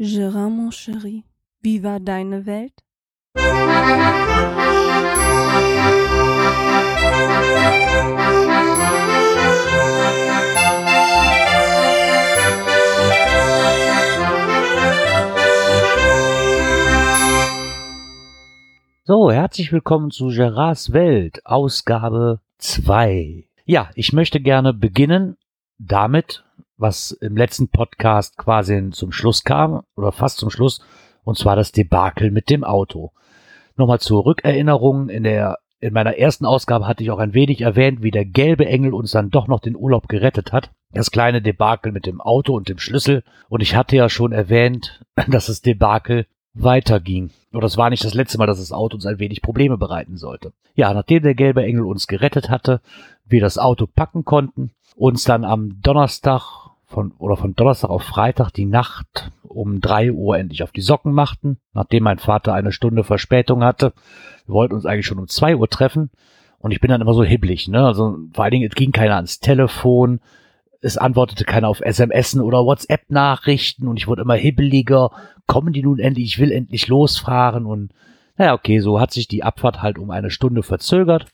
Gérard, mon chéri, wie war deine Welt? So, herzlich willkommen zu Gerards Welt, Ausgabe 2. Ja, ich möchte gerne beginnen damit, was im letzten Podcast quasi zum Schluss kam, oder fast zum Schluss, und zwar das Debakel mit dem Auto. Nochmal zur Rückerinnerung, in der, in meiner ersten Ausgabe hatte ich auch ein wenig erwähnt, wie der gelbe Engel uns dann doch noch den Urlaub gerettet hat. Das kleine Debakel mit dem Auto und dem Schlüssel. Und ich hatte ja schon erwähnt, dass das Debakel weiterging. Oder es war nicht das letzte Mal, dass das Auto uns ein wenig Probleme bereiten sollte. Ja, nachdem der gelbe Engel uns gerettet hatte, wir das Auto packen konnten, uns dann am Donnerstag von, oder von Donnerstag auf Freitag die Nacht um drei Uhr endlich auf die Socken machten, nachdem mein Vater eine Stunde Verspätung hatte. Wir wollten uns eigentlich schon um zwei Uhr treffen und ich bin dann immer so hibblig, ne? Also vor allen Dingen, es ging keiner ans Telefon, es antwortete keiner auf SMS oder WhatsApp-Nachrichten und ich wurde immer hibbeliger. Kommen die nun endlich? Ich will endlich losfahren und naja, okay, so hat sich die Abfahrt halt um eine Stunde verzögert.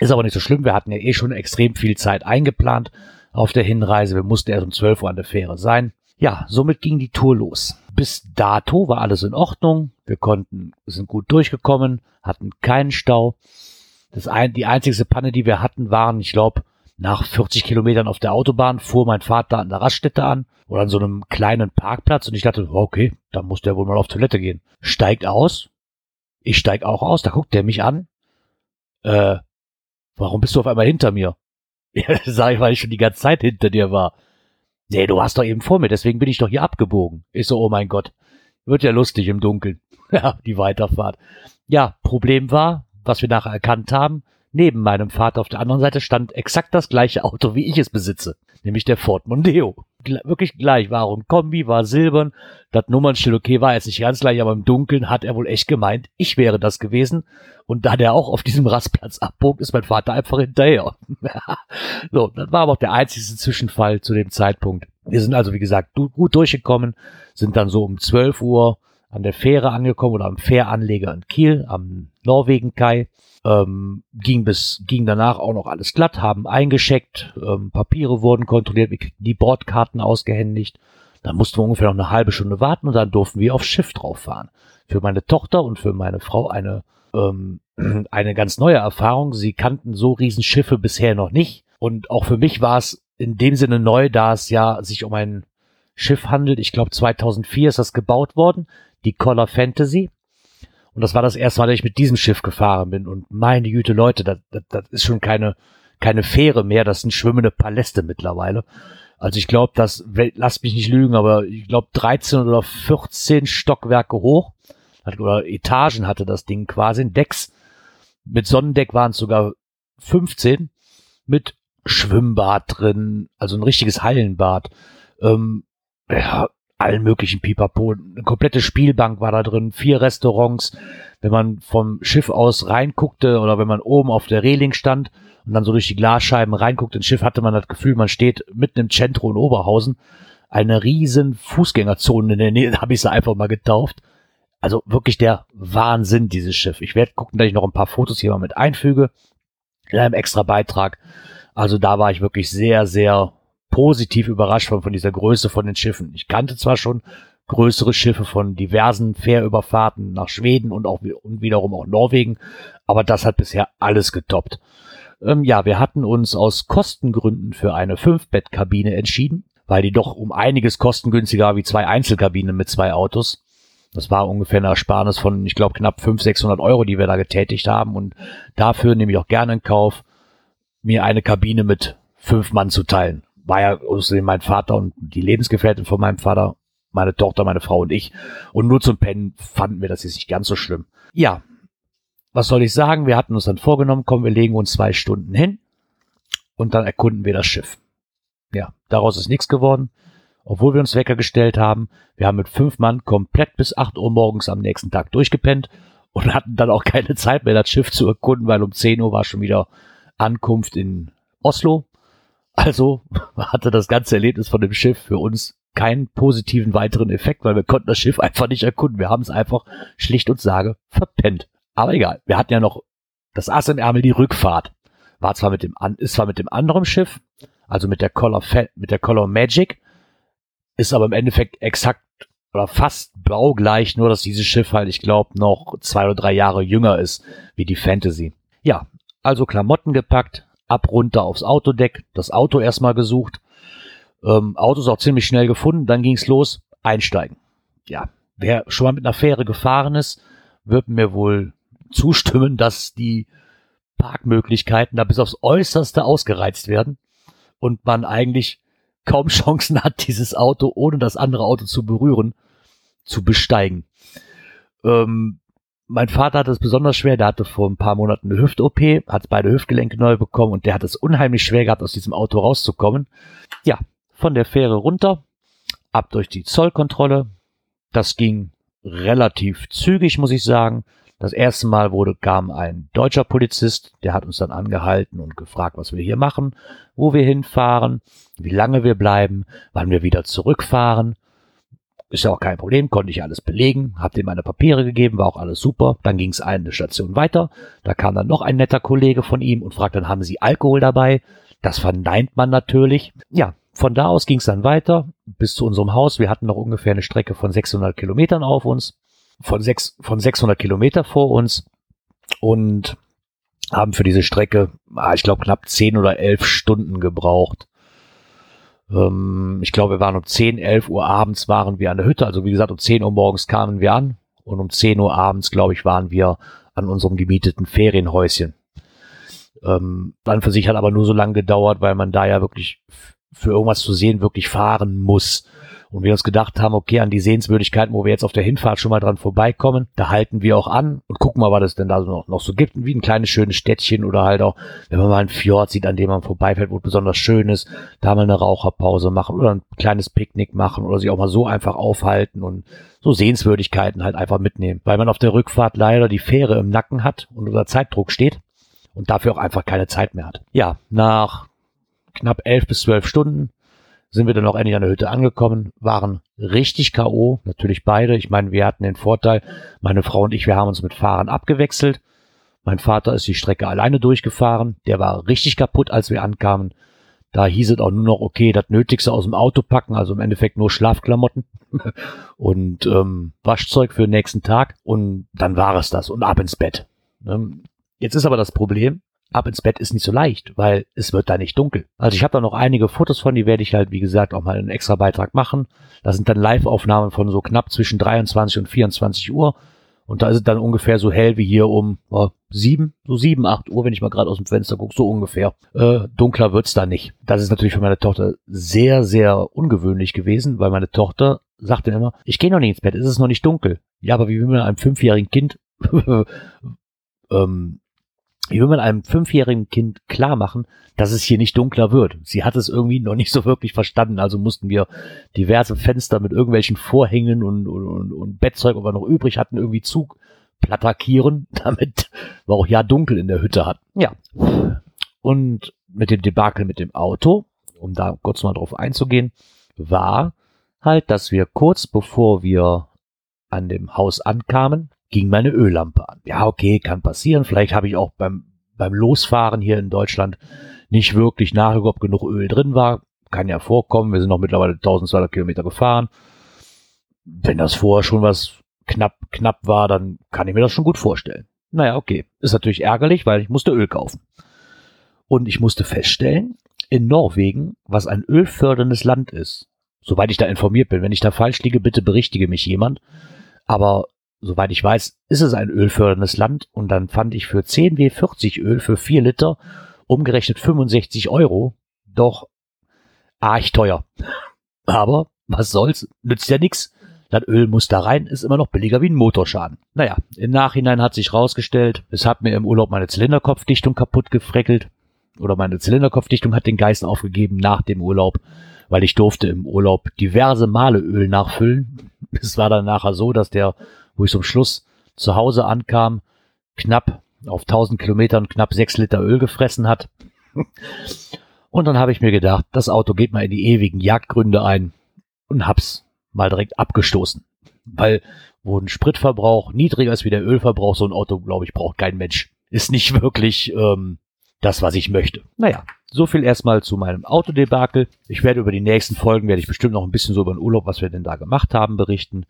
Ist aber nicht so schlimm, wir hatten ja eh schon extrem viel Zeit eingeplant auf der Hinreise. Wir mussten erst um 12 Uhr an der Fähre sein. Ja, somit ging die Tour los. Bis dato war alles in Ordnung. Wir konnten, sind gut durchgekommen, hatten keinen Stau. Das ein, die einzigste Panne, die wir hatten, waren, ich glaube, nach 40 Kilometern auf der Autobahn fuhr mein Vater an der Raststätte an oder an so einem kleinen Parkplatz und ich dachte, okay, da muss der wohl mal auf Toilette gehen. Steigt aus. Ich steig auch aus, da guckt der mich an. Äh, warum bist du auf einmal hinter mir? Ja, sag ich, weil ich schon die ganze Zeit hinter dir war. Nee, du warst doch eben vor mir, deswegen bin ich doch hier abgebogen. Ich so, oh mein Gott. Wird ja lustig im Dunkeln. Ja, die Weiterfahrt. Ja, Problem war, was wir nachher erkannt haben, neben meinem Vater auf der anderen Seite stand exakt das gleiche Auto, wie ich es besitze. Nämlich der Ford Mondeo. Wirklich gleich. War ein Kombi, war silbern. Das Nummernschild, okay, war jetzt nicht ganz gleich, aber im Dunkeln hat er wohl echt gemeint, ich wäre das gewesen. Und da der auch auf diesem Rastplatz abbog, ist mein Vater einfach hinterher. so, das war aber auch der einzige Zwischenfall zu dem Zeitpunkt. Wir sind also, wie gesagt, gut durchgekommen, sind dann so um 12 Uhr an der Fähre angekommen oder am Fähranleger in Kiel, am Norwegen-Kai. Ähm, ging bis, ging danach auch noch alles glatt, haben eingescheckt, ähm, Papiere wurden kontrolliert, wir kriegten die Bordkarten ausgehändigt. Dann mussten wir ungefähr noch eine halbe Stunde warten und dann durften wir aufs Schiff drauf fahren. Für meine Tochter und für meine Frau eine, ähm, eine ganz neue Erfahrung. Sie kannten so Riesenschiffe bisher noch nicht. Und auch für mich war es in dem Sinne neu, da es ja sich um ein Schiff handelt. Ich glaube 2004 ist das gebaut worden, die Color Fantasy. Und das war das erste Mal, dass ich mit diesem Schiff gefahren bin. Und meine Güte, Leute, das, das, das ist schon keine, keine Fähre mehr, das sind schwimmende Paläste mittlerweile. Also ich glaube, das, lasst mich nicht lügen, aber ich glaube 13 oder 14 Stockwerke hoch oder Etagen hatte das Ding quasi, Decks. Mit Sonnendeck waren es sogar 15 mit Schwimmbad drin, also ein richtiges Hallenbad. Ähm, ja, allen möglichen Pipapo. Eine komplette Spielbank war da drin, vier Restaurants. Wenn man vom Schiff aus reinguckte oder wenn man oben auf der Reling stand und dann so durch die Glasscheiben reinguckt ins Schiff, hatte man das Gefühl, man steht mitten im Centro in Oberhausen. Eine riesen Fußgängerzone in der Nähe, habe ich sie einfach mal getauft. Also wirklich der Wahnsinn, dieses Schiff. Ich werde gucken, dass ich noch ein paar Fotos hier mal mit einfüge in einem extra Beitrag. Also da war ich wirklich sehr, sehr positiv überrascht von, von dieser Größe von den Schiffen. Ich kannte zwar schon größere Schiffe von diversen Fährüberfahrten nach Schweden und auch und wiederum auch Norwegen, aber das hat bisher alles getoppt. Ähm, ja, wir hatten uns aus Kostengründen für eine Fünfbettkabine entschieden, weil die doch um einiges kostengünstiger wie zwei Einzelkabinen mit zwei Autos. Das war ungefähr eine Ersparnis von, ich glaube, knapp 500, 600 Euro, die wir da getätigt haben. Und dafür nehme ich auch gerne in Kauf, mir eine Kabine mit fünf Mann zu teilen war ja außerdem mein Vater und die Lebensgefährtin von meinem Vater, meine Tochter, meine Frau und ich. Und nur zum Pennen fanden wir das jetzt nicht ganz so schlimm. Ja, was soll ich sagen? Wir hatten uns dann vorgenommen, komm, wir legen uns zwei Stunden hin und dann erkunden wir das Schiff. Ja, daraus ist nichts geworden. Obwohl wir uns Wecker gestellt haben, wir haben mit fünf Mann komplett bis acht Uhr morgens am nächsten Tag durchgepennt und hatten dann auch keine Zeit mehr, das Schiff zu erkunden, weil um zehn Uhr war schon wieder Ankunft in Oslo. Also hatte das ganze Erlebnis von dem Schiff für uns keinen positiven weiteren Effekt, weil wir konnten das Schiff einfach nicht erkunden. Wir haben es einfach schlicht und sage verpennt. Aber egal, wir hatten ja noch das Ass im Ärmel, die Rückfahrt. War zwar mit dem, ist zwar mit dem anderen Schiff, also mit der Color, mit der Color Magic, ist aber im Endeffekt exakt oder fast baugleich, nur dass dieses Schiff halt, ich glaube, noch zwei oder drei Jahre jünger ist wie die Fantasy. Ja, also Klamotten gepackt, ab runter aufs Autodeck, das Auto erstmal gesucht. Ähm, Auto ist auch ziemlich schnell gefunden, dann ging's los, einsteigen. Ja, wer schon mal mit einer Fähre gefahren ist, wird mir wohl zustimmen, dass die Parkmöglichkeiten da bis aufs Äußerste ausgereizt werden und man eigentlich kaum Chancen hat, dieses Auto ohne das andere Auto zu berühren, zu besteigen. Ähm, mein Vater hatte es besonders schwer, der hatte vor ein paar Monaten eine Hüft-OP, hat beide Hüftgelenke neu bekommen und der hat es unheimlich schwer gehabt, aus diesem Auto rauszukommen. Ja, von der Fähre runter, ab durch die Zollkontrolle. Das ging relativ zügig, muss ich sagen. Das erste Mal wurde, kam ein deutscher Polizist, der hat uns dann angehalten und gefragt, was wir hier machen, wo wir hinfahren, wie lange wir bleiben, wann wir wieder zurückfahren. Ist ja auch kein Problem, konnte ich alles belegen, hab dem meine Papiere gegeben, war auch alles super. Dann ging es eine Station weiter, da kam dann noch ein netter Kollege von ihm und fragte dann, haben Sie Alkohol dabei? Das verneint man natürlich. Ja, von da aus ging es dann weiter bis zu unserem Haus. Wir hatten noch ungefähr eine Strecke von 600 Kilometern auf uns, von, sechs, von 600 Kilometer vor uns und haben für diese Strecke, ah, ich glaube, knapp 10 oder 11 Stunden gebraucht. Ähm, ich glaube, wir waren um 10, 11 Uhr abends waren wir an der Hütte. Also wie gesagt, um 10 Uhr morgens kamen wir an und um 10 Uhr abends, glaube ich, waren wir an unserem gemieteten Ferienhäuschen. Ähm, dann für sich hat aber nur so lange gedauert, weil man da ja wirklich für irgendwas zu sehen wirklich fahren muss. Und wir uns gedacht haben, okay, an die Sehenswürdigkeiten, wo wir jetzt auf der Hinfahrt schon mal dran vorbeikommen, da halten wir auch an und gucken mal, was es denn da noch, noch so gibt. Wie ein kleines schönes Städtchen oder halt auch, wenn man mal einen Fjord sieht, an dem man vorbeifährt, wo es besonders schön ist, da mal eine Raucherpause machen oder ein kleines Picknick machen oder sich auch mal so einfach aufhalten und so Sehenswürdigkeiten halt einfach mitnehmen. Weil man auf der Rückfahrt leider die Fähre im Nacken hat und unter Zeitdruck steht und dafür auch einfach keine Zeit mehr hat. Ja, nach knapp elf bis zwölf Stunden sind wir dann auch endlich an der Hütte angekommen, waren richtig K.O., natürlich beide. Ich meine, wir hatten den Vorteil, meine Frau und ich, wir haben uns mit Fahren abgewechselt. Mein Vater ist die Strecke alleine durchgefahren. Der war richtig kaputt, als wir ankamen. Da hieß es auch nur noch, okay, das Nötigste aus dem Auto packen, also im Endeffekt nur Schlafklamotten und ähm, Waschzeug für den nächsten Tag. Und dann war es das und ab ins Bett. Ähm, jetzt ist aber das Problem, ab ins Bett ist nicht so leicht, weil es wird da nicht dunkel. Also ich habe da noch einige Fotos von, die werde ich halt, wie gesagt, auch mal einen extra Beitrag machen. Das sind dann Live-Aufnahmen von so knapp zwischen 23 und 24 Uhr. Und da ist es dann ungefähr so hell wie hier um oh, sieben, so sieben, acht Uhr, wenn ich mal gerade aus dem Fenster gucke, so ungefähr. Äh, dunkler wird's da nicht. Das ist natürlich für meine Tochter sehr, sehr ungewöhnlich gewesen, weil meine Tochter sagte immer, ich gehe noch nicht ins Bett, es ist noch nicht dunkel. Ja, aber wie will man einem fünfjährigen Kind ähm, wie will man einem fünfjährigen Kind klar machen, dass es hier nicht dunkler wird? Sie hat es irgendwie noch nicht so wirklich verstanden, also mussten wir diverse Fenster mit irgendwelchen Vorhängen und, und, und Bettzeug, was wir noch übrig hatten, irgendwie zuplattakieren, damit wir auch ja dunkel in der Hütte hatten. Ja. Und mit dem Debakel mit dem Auto, um da kurz mal drauf einzugehen, war halt, dass wir kurz bevor wir an dem Haus ankamen, ging meine Öllampe an. Ja, okay, kann passieren. Vielleicht habe ich auch beim, beim Losfahren hier in Deutschland nicht wirklich nachgeguckt, ob genug Öl drin war. Kann ja vorkommen. Wir sind noch mittlerweile 1200 Kilometer gefahren. Wenn das vorher schon was knapp, knapp war, dann kann ich mir das schon gut vorstellen. Naja, okay. Ist natürlich ärgerlich, weil ich musste Öl kaufen. Und ich musste feststellen, in Norwegen, was ein ölförderndes Land ist, soweit ich da informiert bin, wenn ich da falsch liege, bitte berichtige mich jemand. Aber soweit ich weiß, ist es ein ölförderndes Land und dann fand ich für 10 W40 Öl für 4 Liter umgerechnet 65 Euro doch arg teuer. Aber was soll's, nützt ja nix. Das Öl muss da rein, ist immer noch billiger wie ein Motorschaden. Naja, im Nachhinein hat sich rausgestellt, es hat mir im Urlaub meine Zylinderkopfdichtung kaputt gefreckelt. Oder meine Zylinderkopfdichtung hat den Geist aufgegeben nach dem Urlaub, weil ich durfte im Urlaub diverse Male Öl nachfüllen. Es war dann nachher so, dass der wo ich zum Schluss zu Hause ankam, knapp auf 1000 Kilometern knapp 6 Liter Öl gefressen hat. Und dann habe ich mir gedacht, das Auto geht mal in die ewigen Jagdgründe ein. und hab's mal direkt abgestoßen. Weil, wo ein Spritverbrauch niedriger ist wie der Ölverbrauch, so ein Auto, glaube ich, braucht kein Mensch. Ist nicht wirklich ähm, das, was ich möchte. Naja, so viel erstmal zu meinem Autodebakel. Ich werde über die nächsten Folgen, werde ich bestimmt noch ein bisschen so über den Urlaub, was wir denn da gemacht haben, berichten.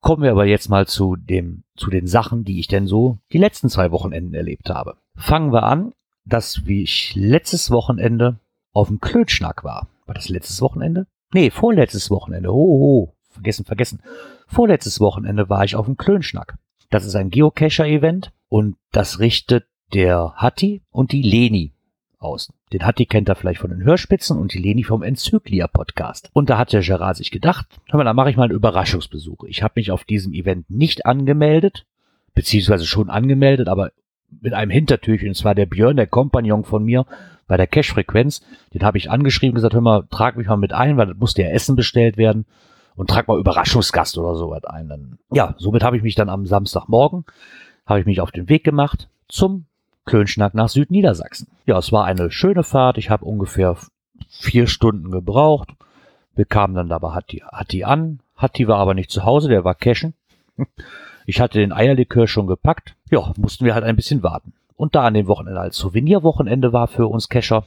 Kommen wir aber jetzt mal zu dem, zu den Sachen, die ich denn so die letzten zwei Wochenenden erlebt habe. Fangen wir an, dass wie ich letztes Wochenende auf dem Klötschnack war. War das letztes Wochenende? Nee, vorletztes Wochenende. Oh, oh. vergessen, vergessen. Vorletztes Wochenende war ich auf dem Klönschnack. Das ist ein Geocacher-Event und das richtet der Hatti und die Leni aus. Den Hatti kennt er vielleicht von den Hörspitzen und die Leni vom Enzyklia-Podcast. Und da hat der Gerard sich gedacht, hör mal, da mache ich mal einen Überraschungsbesuch. Ich habe mich auf diesem Event nicht angemeldet, beziehungsweise schon angemeldet, aber mit einem Hintertürchen. Und zwar der Björn, der Kompagnon von mir bei der Cash-Frequenz. Den habe ich angeschrieben und gesagt, hör mal, trag mich mal mit ein, weil das musste ja Essen bestellt werden. Und trag mal Überraschungsgast oder sowas ein. Dann, ja, somit habe ich mich dann am Samstagmorgen, habe ich mich auf den Weg gemacht zum Klönschnack nach Südniedersachsen. Ja, es war eine schöne Fahrt. Ich habe ungefähr vier Stunden gebraucht. Wir kamen dann dabei Hatti, Hatti an. Hatti war aber nicht zu Hause, der war cashen. Ich hatte den Eierlikör schon gepackt. Ja, mussten wir halt ein bisschen warten. Und da an dem Wochenende als Souvenirwochenende war für uns Kescher,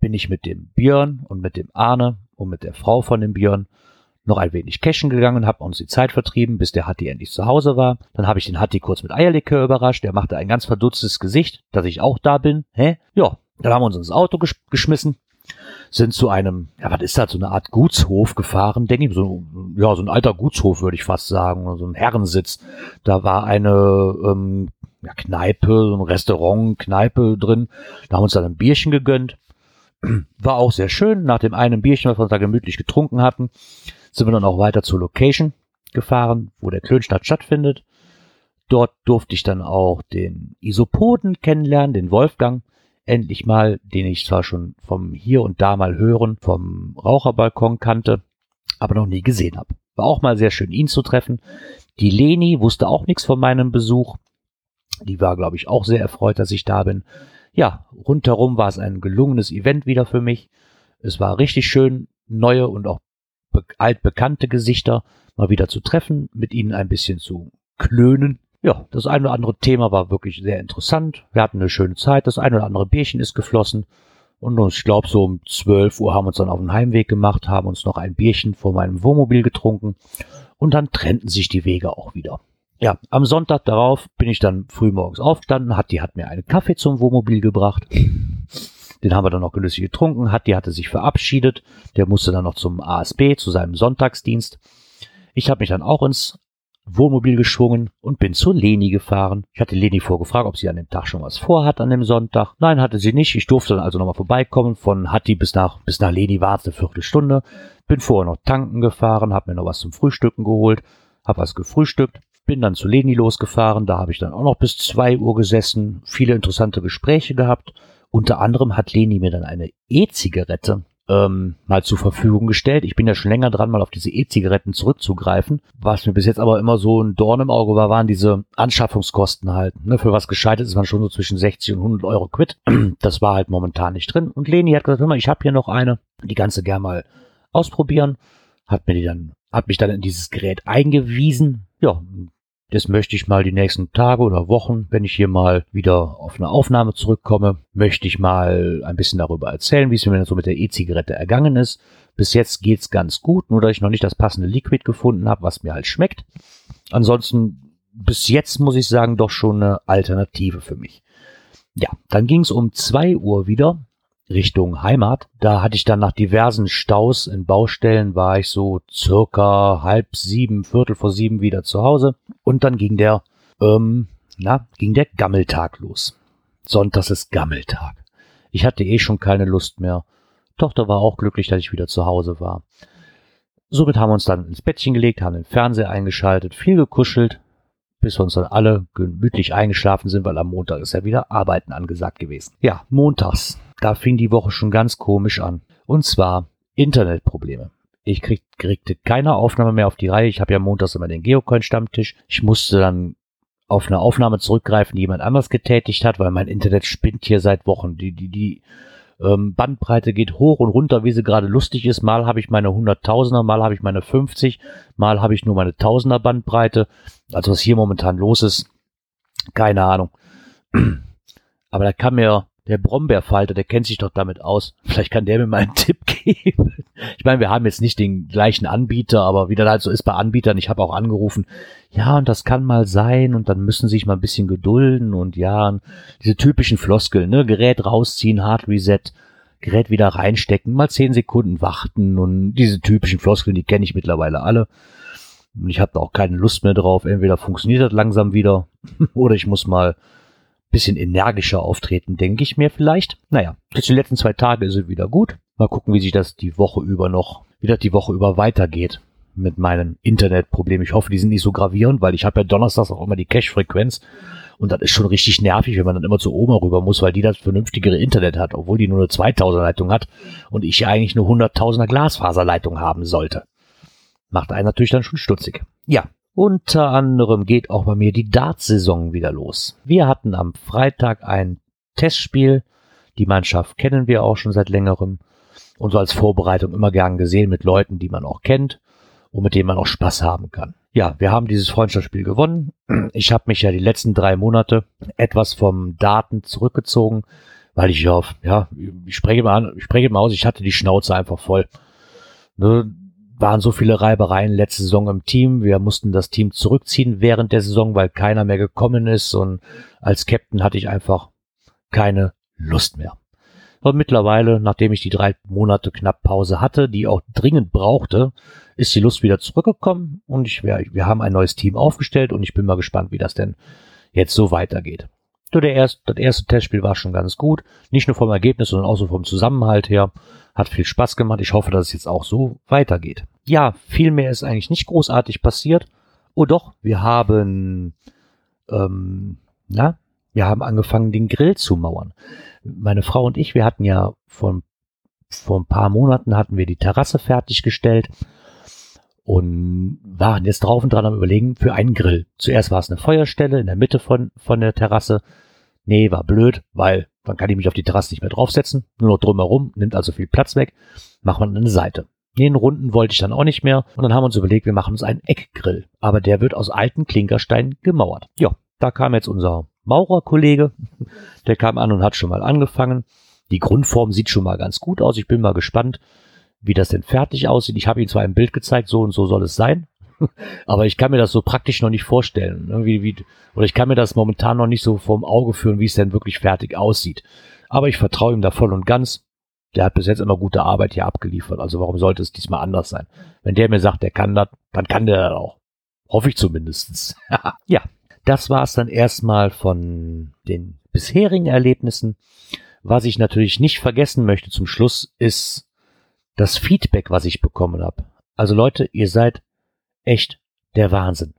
bin ich mit dem Björn und mit dem Arne und mit der Frau von dem Björn noch ein wenig cashen gegangen, habe uns die Zeit vertrieben, bis der Hatti endlich zu Hause war. Dann habe ich den Hatti kurz mit Eierlikör überrascht. Der machte ein ganz verdutztes Gesicht, dass ich auch da bin. Hä? Ja, dann haben wir uns ins Auto gesch geschmissen, sind zu einem, ja, was ist das, so eine Art Gutshof gefahren, denke ich, so, ja, so ein alter Gutshof, würde ich fast sagen, so ein Herrensitz. Da war eine ähm, ja, Kneipe, so ein Restaurant, Kneipe drin. Da haben wir uns dann ein Bierchen gegönnt. War auch sehr schön. Nach dem einen Bierchen, was wir da gemütlich getrunken hatten, sind wir dann auch weiter zur Location gefahren, wo der Klönstadt stattfindet. Dort durfte ich dann auch den Isopoden kennenlernen, den Wolfgang endlich mal, den ich zwar schon vom hier und da mal hören, vom Raucherbalkon kannte, aber noch nie gesehen habe. War auch mal sehr schön, ihn zu treffen. Die Leni wusste auch nichts von meinem Besuch. Die war, glaube ich, auch sehr erfreut, dass ich da bin. Ja, rundherum war es ein gelungenes Event wieder für mich. Es war richtig schön, neue und auch altbekannte Gesichter mal wieder zu treffen, mit ihnen ein bisschen zu klönen ja, das eine oder andere Thema war wirklich sehr interessant. Wir hatten eine schöne Zeit. Das eine oder andere Bierchen ist geflossen. Und ich glaube, so um 12 Uhr haben wir uns dann auf den Heimweg gemacht, haben uns noch ein Bierchen vor meinem Wohnmobil getrunken. Und dann trennten sich die Wege auch wieder. Ja, am Sonntag darauf bin ich dann früh morgens aufgestanden. Hat die hat mir einen Kaffee zum Wohnmobil gebracht. Den haben wir dann noch genüsslich getrunken. Hat die hatte sich verabschiedet. Der musste dann noch zum ASB, zu seinem Sonntagsdienst. Ich habe mich dann auch ins Wohnmobil geschwungen und bin zu Leni gefahren. Ich hatte Leni vorgefragt, ob sie an dem Tag schon was vorhat an dem Sonntag. Nein, hatte sie nicht. Ich durfte dann also nochmal vorbeikommen. Von Hatti bis nach, bis nach Leni war es eine Viertelstunde. Bin vorher noch tanken gefahren, habe mir noch was zum Frühstücken geholt, habe was gefrühstückt. Bin dann zu Leni losgefahren. Da habe ich dann auch noch bis zwei Uhr gesessen, viele interessante Gespräche gehabt. Unter anderem hat Leni mir dann eine E-Zigarette ähm, mal zur Verfügung gestellt. Ich bin ja schon länger dran, mal auf diese E-Zigaretten zurückzugreifen. Was mir bis jetzt aber immer so ein Dorn im Auge war, waren diese Anschaffungskosten halt. Ne, für was gescheitet ist man schon so zwischen 60 und 100 Euro quid. Das war halt momentan nicht drin. Und Leni hat gesagt, hör mal, ich habe hier noch eine, die du gerne mal ausprobieren. Hat mir die dann, hat mich dann in dieses Gerät eingewiesen. Ja, das möchte ich mal die nächsten Tage oder Wochen, wenn ich hier mal wieder auf eine Aufnahme zurückkomme, möchte ich mal ein bisschen darüber erzählen, wie es mir so mit der E-Zigarette ergangen ist. Bis jetzt geht's ganz gut, nur dass ich noch nicht das passende Liquid gefunden habe, was mir halt schmeckt. Ansonsten bis jetzt muss ich sagen, doch schon eine Alternative für mich. Ja, dann ging's um zwei Uhr wieder Richtung Heimat. Da hatte ich dann nach diversen Staus in Baustellen, war ich so circa halb sieben, viertel vor sieben wieder zu Hause. Und dann ging der, ähm, na, ging der Gammeltag los. Sonntags ist Gammeltag. Ich hatte eh schon keine Lust mehr. Tochter war auch glücklich, dass ich wieder zu Hause war. Somit haben wir uns dann ins Bettchen gelegt, haben den Fernseher eingeschaltet, viel gekuschelt, bis wir uns dann alle gemütlich eingeschlafen sind, weil am Montag ist ja wieder Arbeiten angesagt gewesen. Ja, montags da fing die Woche schon ganz komisch an. Und zwar Internetprobleme. Ich krieg, kriegte keine Aufnahme mehr auf die Reihe. Ich habe ja montags immer den Geocoin-Stammtisch. Ich musste dann auf eine Aufnahme zurückgreifen, die jemand anders getätigt hat, weil mein Internet spinnt hier seit Wochen. Die, die, die Ähm, Bandbreite geht hoch und runter, wie sie gerade lustig ist. Mal habe ich meine 100.000er, mal habe ich meine 50, mal habe ich nur meine 1000er Bandbreite. Also was hier momentan los ist, keine Ahnung. Aber da kann mir der Brombeerfalter, der kennt sich doch damit aus. Vielleicht kann der mir mal einen Tipp geben. Ich meine, wir haben jetzt nicht den gleichen Anbieter, aber wie das halt so ist bei Anbietern, ich habe auch angerufen, ja, und das kann mal sein und dann müssen sie sich mal ein bisschen gedulden und ja, diese typischen Floskeln, ne, Gerät rausziehen, Hard Reset, Gerät wieder reinstecken, mal zehn Sekunden warten und diese typischen Floskeln, die kenne ich mittlerweile alle. Und ich habe da auch keine Lust mehr drauf. Entweder funktioniert das langsam wieder oder ich muss mal bisschen energischer auftreten, denke ich mir vielleicht. Naja, jetzt die letzten zwei Tage ist es wieder gut. Mal gucken, wie sich das die Woche über noch, wie das die Woche über weitergeht mit meinen Internetproblemen. Ich hoffe, die sind nicht so gravierend, weil ich habe ja donnerstags auch immer die Cache-Frequenz und das ist schon richtig nervig, wenn man dann immer zu Oma rüber muss, weil die das vernünftigere Internet hat, obwohl die nur eine 2000er Leitung hat und ich eigentlich eine 100.000er Glasfaserleitung haben sollte. Macht einen natürlich dann schon stutzig. Ja, unter anderem geht auch bei mir die Darts-Saison wieder los. Wir hatten am Freitag ein Testspiel. Die Mannschaft kennen wir auch schon seit längerem. Und so als Vorbereitung immer gern gesehen mit Leuten, die man auch kennt und mit denen man auch Spaß haben kann. Ja, wir haben dieses Freundschaftsspiel gewonnen. Ich habe mich ja die letzten drei Monate etwas vom Daten zurückgezogen, weil ich ja, ja, ich spreche mal an, ich spreche mal aus, ich hatte die Schnauze einfach voll. Ne, waren so viele Reibereien letzte Saison im Team. Wir mussten das Team zurückziehen während der Saison, weil keiner mehr gekommen ist. Und als Captain hatte ich einfach keine Lust mehr. Und mittlerweile, nachdem ich die drei Monate knapp Pause hatte, die auch dringend brauchte, ist die Lust wieder zurückgekommen und ich, wir haben ein neues Team aufgestellt und ich bin mal gespannt, wie das denn jetzt so weitergeht. So, der erste, das erste Testspiel war schon ganz gut. Nicht nur vom Ergebnis, sondern auch so vom Zusammenhalt her. Hat viel Spaß gemacht. Ich hoffe, dass es jetzt auch so weitergeht. Ja, viel mehr ist eigentlich nicht großartig passiert. Oh doch, wir haben, ähm, na, wir haben angefangen, den Grill zu mauern. Meine Frau und ich, wir hatten ja vor, vor ein paar Monaten hatten wir die Terrasse fertiggestellt und waren jetzt drauf und dran am überlegen für einen Grill. Zuerst war es eine Feuerstelle in der Mitte von, von der Terrasse. Nee, war blöd, weil dann kann ich mich auf die Terrasse nicht mehr draufsetzen, nur noch drumherum, nimmt also viel Platz weg, macht man eine Seite. Den Runden wollte ich dann auch nicht mehr und dann haben wir uns überlegt, wir machen uns einen Eckgrill, aber der wird aus alten Klinkersteinen gemauert. Ja, da kam jetzt unser Maurerkollege, der kam an und hat schon mal angefangen. Die Grundform sieht schon mal ganz gut aus. Ich bin mal gespannt, wie das denn fertig aussieht. Ich habe ihm zwar ein Bild gezeigt, so und so soll es sein, aber ich kann mir das so praktisch noch nicht vorstellen. Wie, wie, oder ich kann mir das momentan noch nicht so vorm Auge führen, wie es denn wirklich fertig aussieht. Aber ich vertraue ihm da voll und ganz. Der hat bis jetzt immer gute Arbeit hier abgeliefert. Also warum sollte es diesmal anders sein? Wenn der mir sagt, der kann das, dann kann der das auch. Hoffe ich zumindestens. ja, das war es dann erstmal von den bisherigen Erlebnissen. Was ich natürlich nicht vergessen möchte zum Schluss ist das Feedback, was ich bekommen habe. Also Leute, ihr seid echt der Wahnsinn.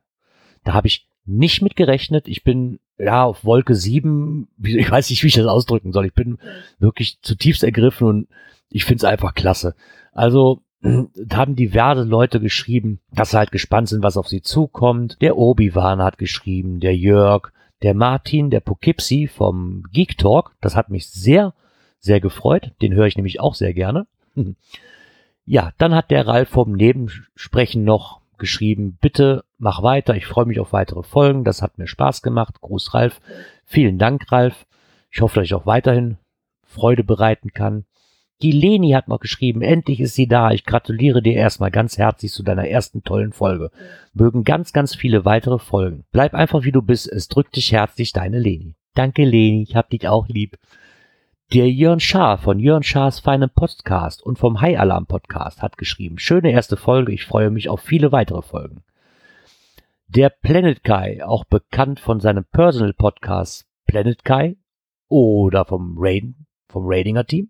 Da habe ich nicht mit gerechnet. Ich bin ja auf Wolke 7, ich weiß nicht, wie ich das ausdrücken soll. Ich bin wirklich zutiefst ergriffen und ich finde es einfach klasse. Also da haben diverse Leute geschrieben, dass sie halt gespannt sind, was auf sie zukommt. Der Obi-Wan hat geschrieben, der Jörg, der Martin, der Poughkeepsie vom Geek Talk. Das hat mich sehr, sehr gefreut. Den höre ich nämlich auch sehr gerne. Ja, dann hat der Ralf vom Nebensprechen noch geschrieben, bitte mach weiter, ich freue mich auf weitere Folgen, das hat mir Spaß gemacht. Gruß Ralf. Vielen Dank, Ralf. Ich hoffe, dass ich auch weiterhin Freude bereiten kann. Die Leni hat noch geschrieben, endlich ist sie da. Ich gratuliere dir erstmal ganz herzlich zu deiner ersten tollen Folge. Mögen ganz, ganz viele weitere Folgen. Bleib einfach wie du bist. Es drückt dich herzlich, deine Leni. Danke, Leni. Ich hab dich auch lieb. Der Jörn Schaar von Jörn Schaars feinem Podcast und vom High Alarm Podcast hat geschrieben, schöne erste Folge, ich freue mich auf viele weitere Folgen. Der Planet Kai, auch bekannt von seinem Personal Podcast Planet Kai oder vom Raiden, vom Raidinger Team.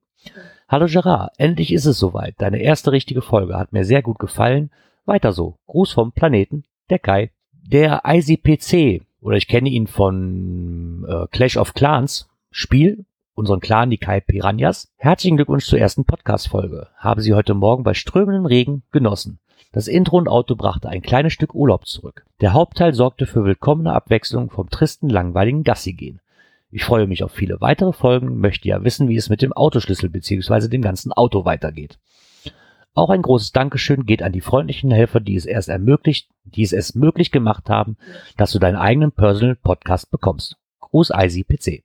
Hallo Gerard, endlich ist es soweit. Deine erste richtige Folge hat mir sehr gut gefallen. Weiter so. Gruß vom Planeten, der Kai. Der ICPC, oder ich kenne ihn von äh, Clash of Clans Spiel, unseren Clan, die Kai Piranhas. Herzlichen Glückwunsch zur ersten Podcast-Folge. Habe sie heute Morgen bei strömendem Regen genossen. Das Intro und Auto brachte ein kleines Stück Urlaub zurück. Der Hauptteil sorgte für willkommene Abwechslung vom tristen, langweiligen Gassi gehen. Ich freue mich auf viele weitere Folgen, möchte ja wissen, wie es mit dem Autoschlüssel bzw. dem ganzen Auto weitergeht. Auch ein großes Dankeschön geht an die freundlichen Helfer, die es erst ermöglicht, die es erst möglich gemacht haben, dass du deinen eigenen Personal Podcast bekommst. Gruß ICPC.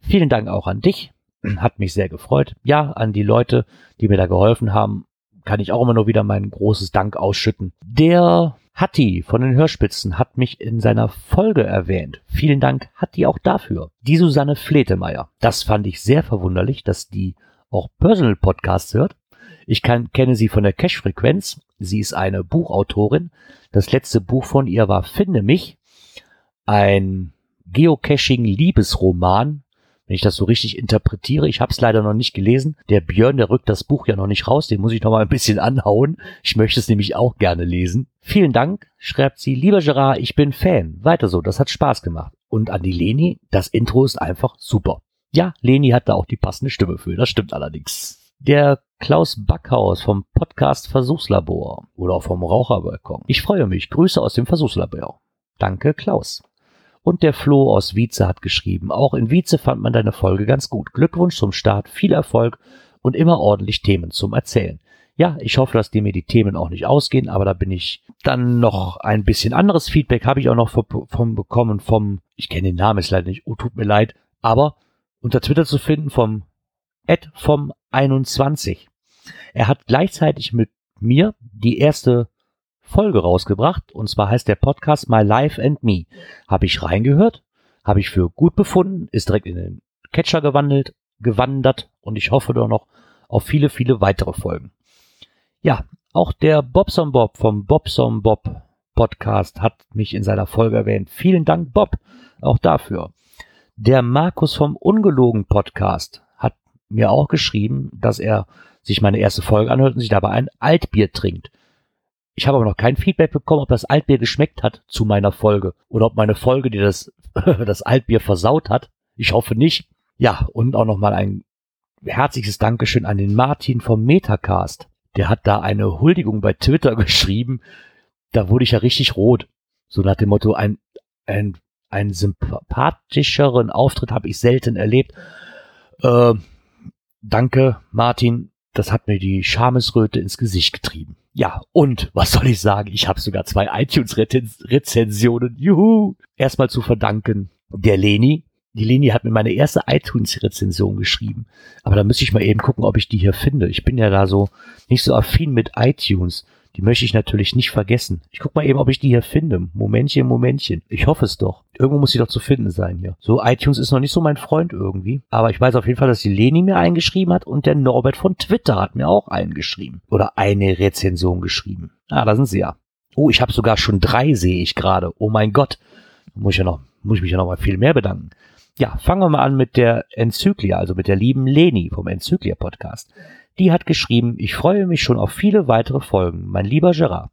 Vielen Dank auch an dich. Hat mich sehr gefreut. Ja, an die Leute, die mir da geholfen haben, kann ich auch immer nur wieder mein großes Dank ausschütten. Der Hatti von den Hörspitzen hat mich in seiner Folge erwähnt. Vielen Dank, Hatti, auch dafür. Die Susanne Fletemeier. Das fand ich sehr verwunderlich, dass die auch Personal Podcasts hört. Ich kann, kenne sie von der Cash-Frequenz. Sie ist eine Buchautorin. Das letzte Buch von ihr war Finde mich. Ein Geocaching-Liebesroman wenn ich das so richtig interpretiere. Ich habe es leider noch nicht gelesen. Der Björn, der rückt das Buch ja noch nicht raus. Den muss ich noch mal ein bisschen anhauen. Ich möchte es nämlich auch gerne lesen. Vielen Dank, schreibt sie. Lieber Gerard, ich bin Fan. Weiter so, das hat Spaß gemacht. Und an die Leni, das Intro ist einfach super. Ja, Leni hat da auch die passende Stimme für. Das stimmt allerdings. Der Klaus Backhaus vom Podcast Versuchslabor oder vom Raucherbalkon. Ich freue mich. Grüße aus dem Versuchslabor. Danke, Klaus. Und der Flo aus Wietze hat geschrieben, auch in Wietze fand man deine Folge ganz gut. Glückwunsch zum Start, viel Erfolg und immer ordentlich Themen zum Erzählen. Ja, ich hoffe, dass dir mir die Themen auch nicht ausgehen, aber da bin ich dann noch ein bisschen anderes Feedback habe ich auch noch vom bekommen vom, ich kenne den Namen ist leider nicht, oh, tut mir leid, aber unter Twitter zu finden vom Ed vom 21. Er hat gleichzeitig mit mir die erste Folge rausgebracht. Und zwar heißt der Podcast My Life and Me. Habe ich reingehört, habe ich für gut befunden, ist direkt in den Catcher gewandelt, gewandert und ich hoffe doch noch auf viele, viele weitere Folgen. Ja, auch der Bobson Bob vom Bobson Bob Podcast hat mich in seiner Folge erwähnt. Vielen Dank, Bob, auch dafür. Der Markus vom Ungelogen Podcast hat mir auch geschrieben, dass er sich meine erste Folge anhört und sich dabei ein Altbier trinkt. Ich habe aber noch kein Feedback bekommen, ob das Altbier geschmeckt hat zu meiner Folge oder ob meine Folge dir das, das Altbier versaut hat. Ich hoffe nicht. Ja, und auch nochmal ein herzliches Dankeschön an den Martin vom Metacast. Der hat da eine Huldigung bei Twitter geschrieben. Da wurde ich ja richtig rot. So nach dem Motto, ein, ein, einen sympathischeren Auftritt habe ich selten erlebt. Äh, danke, Martin. Das hat mir die Schamesröte ins Gesicht getrieben. Ja, und was soll ich sagen? Ich habe sogar zwei iTunes-Rezensionen. Juhu! Erstmal zu verdanken der Leni. Die Leni hat mir meine erste iTunes-Rezension geschrieben. Aber da müsste ich mal eben gucken, ob ich die hier finde. Ich bin ja da so nicht so affin mit iTunes. Die möchte ich natürlich nicht vergessen. Ich guck mal eben, ob ich die hier finde. Momentchen, Momentchen. Ich hoffe es doch. Irgendwo muss sie doch zu finden sein hier. So, iTunes ist noch nicht so mein Freund irgendwie. Aber ich weiß auf jeden Fall, dass die Leni mir eingeschrieben hat und der Norbert von Twitter hat mir auch eingeschrieben. Oder eine Rezension geschrieben. Ah, da sind sie ja. Oh, ich habe sogar schon drei, sehe ich gerade. Oh mein Gott. Muss ich ja noch, muss ich mich ja noch mal viel mehr bedanken. Ja, fangen wir mal an mit der Enzyklia, also mit der lieben Leni vom Enzyklia Podcast. Die hat geschrieben, ich freue mich schon auf viele weitere Folgen, mein lieber Gerard.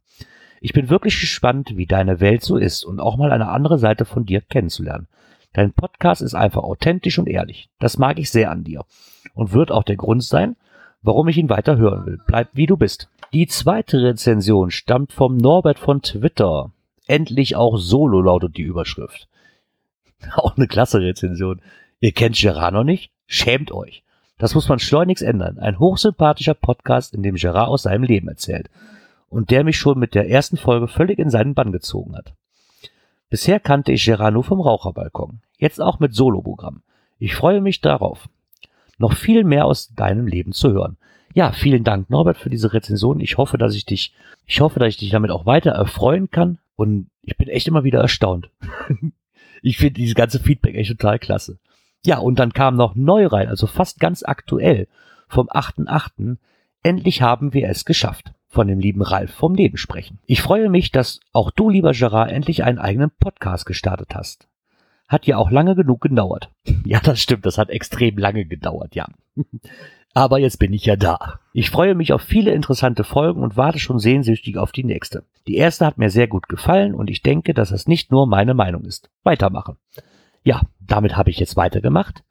Ich bin wirklich gespannt, wie deine Welt so ist und auch mal eine andere Seite von dir kennenzulernen. Dein Podcast ist einfach authentisch und ehrlich. Das mag ich sehr an dir und wird auch der Grund sein, warum ich ihn weiter hören will. Bleib wie du bist. Die zweite Rezension stammt vom Norbert von Twitter. Endlich auch Solo lautet die Überschrift. Auch eine klasse Rezension. Ihr kennt Gerard noch nicht? Schämt euch. Das muss man schleunigst ändern. Ein hochsympathischer Podcast, in dem Gerard aus seinem Leben erzählt. Und der mich schon mit der ersten Folge völlig in seinen Bann gezogen hat. Bisher kannte ich Gerard nur vom Raucherbalkon. Jetzt auch mit Soloprogramm. Ich freue mich darauf, noch viel mehr aus deinem Leben zu hören. Ja, vielen Dank, Norbert, für diese Rezension. Ich hoffe, dass ich dich, ich hoffe, dass ich dich damit auch weiter erfreuen kann. Und ich bin echt immer wieder erstaunt. ich finde dieses ganze Feedback echt total klasse. Ja, und dann kam noch neu rein, also fast ganz aktuell, vom 8.8. Endlich haben wir es geschafft. Von dem lieben Ralf vom Leben sprechen. Ich freue mich, dass auch du, lieber Gerard, endlich einen eigenen Podcast gestartet hast. Hat ja auch lange genug gedauert. Ja, das stimmt, das hat extrem lange gedauert, ja. Aber jetzt bin ich ja da. Ich freue mich auf viele interessante Folgen und warte schon sehnsüchtig auf die nächste. Die erste hat mir sehr gut gefallen und ich denke, dass das nicht nur meine Meinung ist. Weitermachen. Ja, damit habe ich jetzt weitergemacht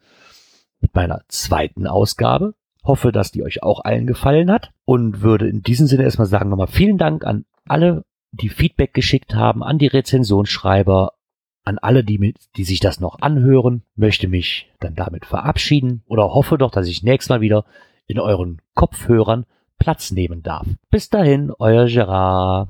mit meiner zweiten Ausgabe. Hoffe, dass die euch auch allen gefallen hat und würde in diesem Sinne erstmal sagen nochmal vielen Dank an alle, die Feedback geschickt haben, an die Rezensionsschreiber, an alle, die, die sich das noch anhören, möchte mich dann damit verabschieden oder hoffe doch, dass ich nächstes Mal wieder in euren Kopfhörern Platz nehmen darf. Bis dahin, euer Gerard.